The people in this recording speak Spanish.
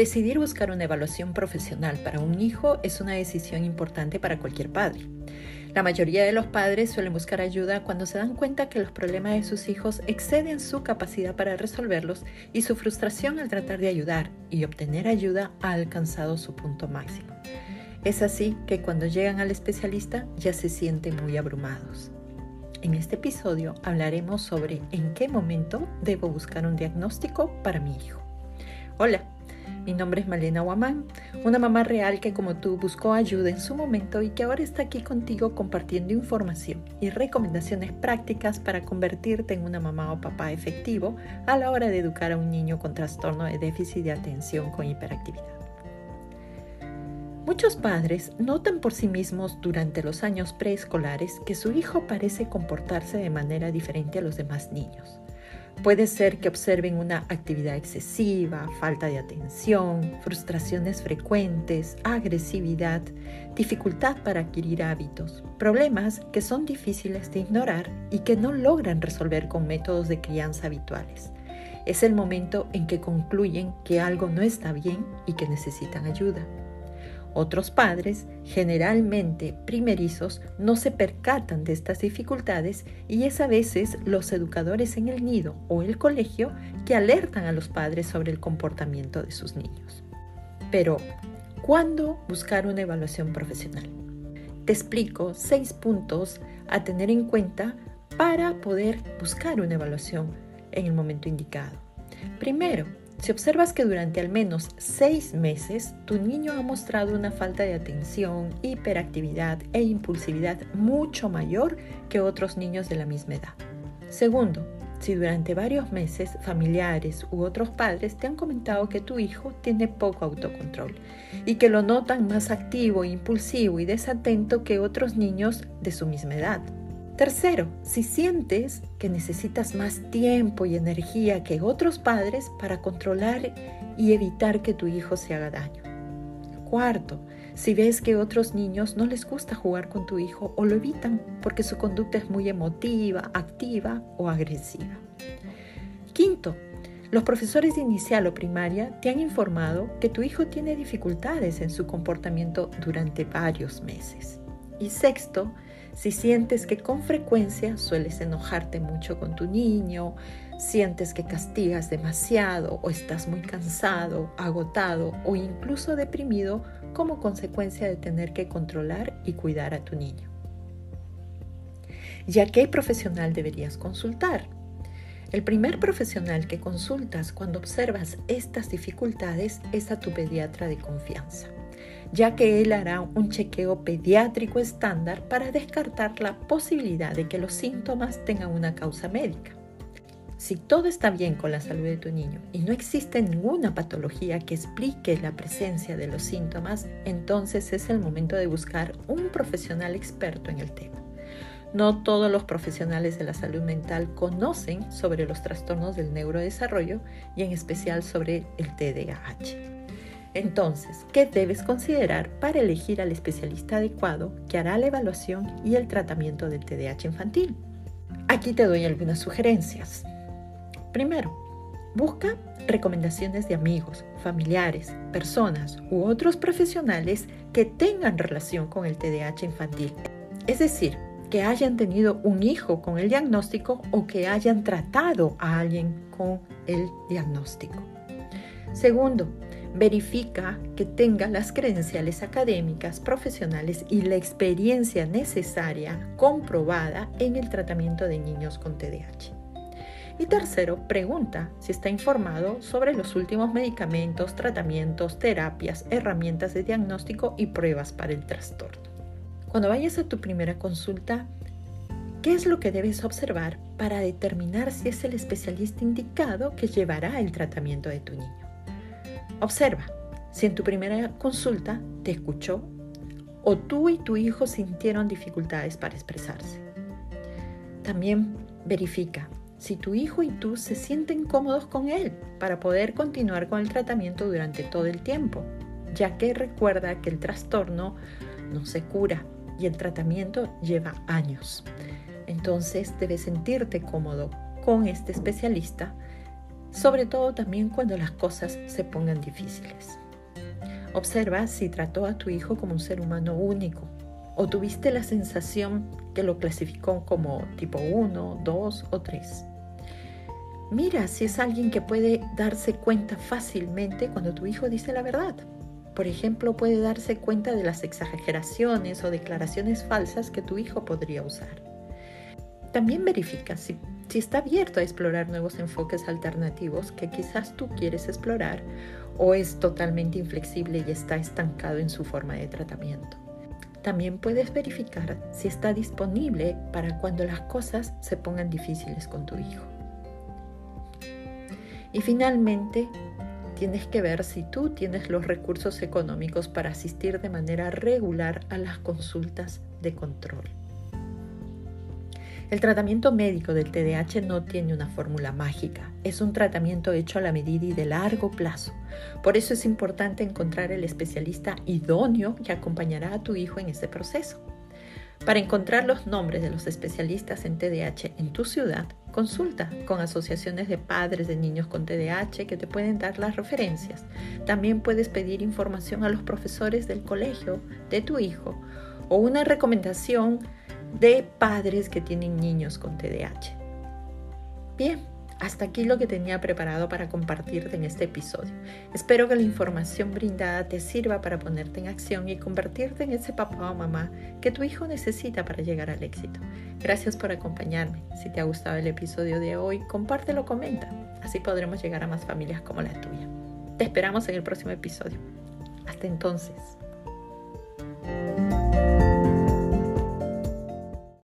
Decidir buscar una evaluación profesional para un hijo es una decisión importante para cualquier padre. La mayoría de los padres suelen buscar ayuda cuando se dan cuenta que los problemas de sus hijos exceden su capacidad para resolverlos y su frustración al tratar de ayudar y obtener ayuda ha alcanzado su punto máximo. Es así que cuando llegan al especialista ya se sienten muy abrumados. En este episodio hablaremos sobre en qué momento debo buscar un diagnóstico para mi hijo. Hola, mi nombre es Malena Guamán, una mamá real que como tú buscó ayuda en su momento y que ahora está aquí contigo compartiendo información y recomendaciones prácticas para convertirte en una mamá o papá efectivo a la hora de educar a un niño con trastorno de déficit de atención con hiperactividad. Muchos padres notan por sí mismos durante los años preescolares que su hijo parece comportarse de manera diferente a los demás niños. Puede ser que observen una actividad excesiva, falta de atención, frustraciones frecuentes, agresividad, dificultad para adquirir hábitos, problemas que son difíciles de ignorar y que no logran resolver con métodos de crianza habituales. Es el momento en que concluyen que algo no está bien y que necesitan ayuda. Otros padres, generalmente primerizos, no se percatan de estas dificultades y es a veces los educadores en el nido o el colegio que alertan a los padres sobre el comportamiento de sus niños. Pero, ¿cuándo buscar una evaluación profesional? Te explico seis puntos a tener en cuenta para poder buscar una evaluación en el momento indicado. Primero, si observas que durante al menos seis meses tu niño ha mostrado una falta de atención, hiperactividad e impulsividad mucho mayor que otros niños de la misma edad. Segundo, si durante varios meses familiares u otros padres te han comentado que tu hijo tiene poco autocontrol y que lo notan más activo, impulsivo y desatento que otros niños de su misma edad. Tercero, si sientes que necesitas más tiempo y energía que otros padres para controlar y evitar que tu hijo se haga daño. Cuarto, si ves que otros niños no les gusta jugar con tu hijo o lo evitan porque su conducta es muy emotiva, activa o agresiva. Quinto, los profesores de inicial o primaria te han informado que tu hijo tiene dificultades en su comportamiento durante varios meses. Y sexto, si sientes que con frecuencia sueles enojarte mucho con tu niño, sientes que castigas demasiado o estás muy cansado, agotado o incluso deprimido como consecuencia de tener que controlar y cuidar a tu niño. ¿Y a qué profesional deberías consultar? El primer profesional que consultas cuando observas estas dificultades es a tu pediatra de confianza ya que él hará un chequeo pediátrico estándar para descartar la posibilidad de que los síntomas tengan una causa médica. Si todo está bien con la salud de tu niño y no existe ninguna patología que explique la presencia de los síntomas, entonces es el momento de buscar un profesional experto en el tema. No todos los profesionales de la salud mental conocen sobre los trastornos del neurodesarrollo y en especial sobre el TDAH. Entonces, ¿qué debes considerar para elegir al especialista adecuado que hará la evaluación y el tratamiento del TDAH infantil? Aquí te doy algunas sugerencias. Primero, busca recomendaciones de amigos, familiares, personas u otros profesionales que tengan relación con el TDAH infantil. Es decir, que hayan tenido un hijo con el diagnóstico o que hayan tratado a alguien con el diagnóstico. Segundo, Verifica que tenga las credenciales académicas, profesionales y la experiencia necesaria comprobada en el tratamiento de niños con TDAH. Y tercero, pregunta si está informado sobre los últimos medicamentos, tratamientos, terapias, herramientas de diagnóstico y pruebas para el trastorno. Cuando vayas a tu primera consulta, ¿qué es lo que debes observar para determinar si es el especialista indicado que llevará el tratamiento de tu niño? Observa si en tu primera consulta te escuchó o tú y tu hijo sintieron dificultades para expresarse. También verifica si tu hijo y tú se sienten cómodos con él para poder continuar con el tratamiento durante todo el tiempo, ya que recuerda que el trastorno no se cura y el tratamiento lleva años. Entonces debes sentirte cómodo con este especialista sobre todo también cuando las cosas se pongan difíciles. Observa si trató a tu hijo como un ser humano único o tuviste la sensación que lo clasificó como tipo 1, 2 o 3. Mira si es alguien que puede darse cuenta fácilmente cuando tu hijo dice la verdad. Por ejemplo, puede darse cuenta de las exageraciones o declaraciones falsas que tu hijo podría usar. También verifica si, si, está abierto a explorar nuevos enfoques alternativos que quizás tú quieres explorar o es totalmente inflexible y está estancado en su forma de tratamiento. También puedes verificar si está disponible para cuando las cosas se pongan difíciles con tu hijo. Y finalmente, tienes que ver si tú tienes los recursos económicos para asistir de manera regular a las consultas de control. El tratamiento médico del TDAH no tiene una fórmula mágica, es un tratamiento hecho a la medida y de largo plazo. Por eso es importante encontrar el especialista idóneo que acompañará a tu hijo en este proceso. Para encontrar los nombres de los especialistas en TDAH en tu ciudad, consulta con asociaciones de padres de niños con TDAH que te pueden dar las referencias. También puedes pedir información a los profesores del colegio de tu hijo o una recomendación de padres que tienen niños con TDAH. Bien, hasta aquí lo que tenía preparado para compartirte en este episodio. Espero que la información brindada te sirva para ponerte en acción y convertirte en ese papá o mamá que tu hijo necesita para llegar al éxito. Gracias por acompañarme. Si te ha gustado el episodio de hoy, compártelo, comenta. Así podremos llegar a más familias como la tuya. Te esperamos en el próximo episodio. Hasta entonces.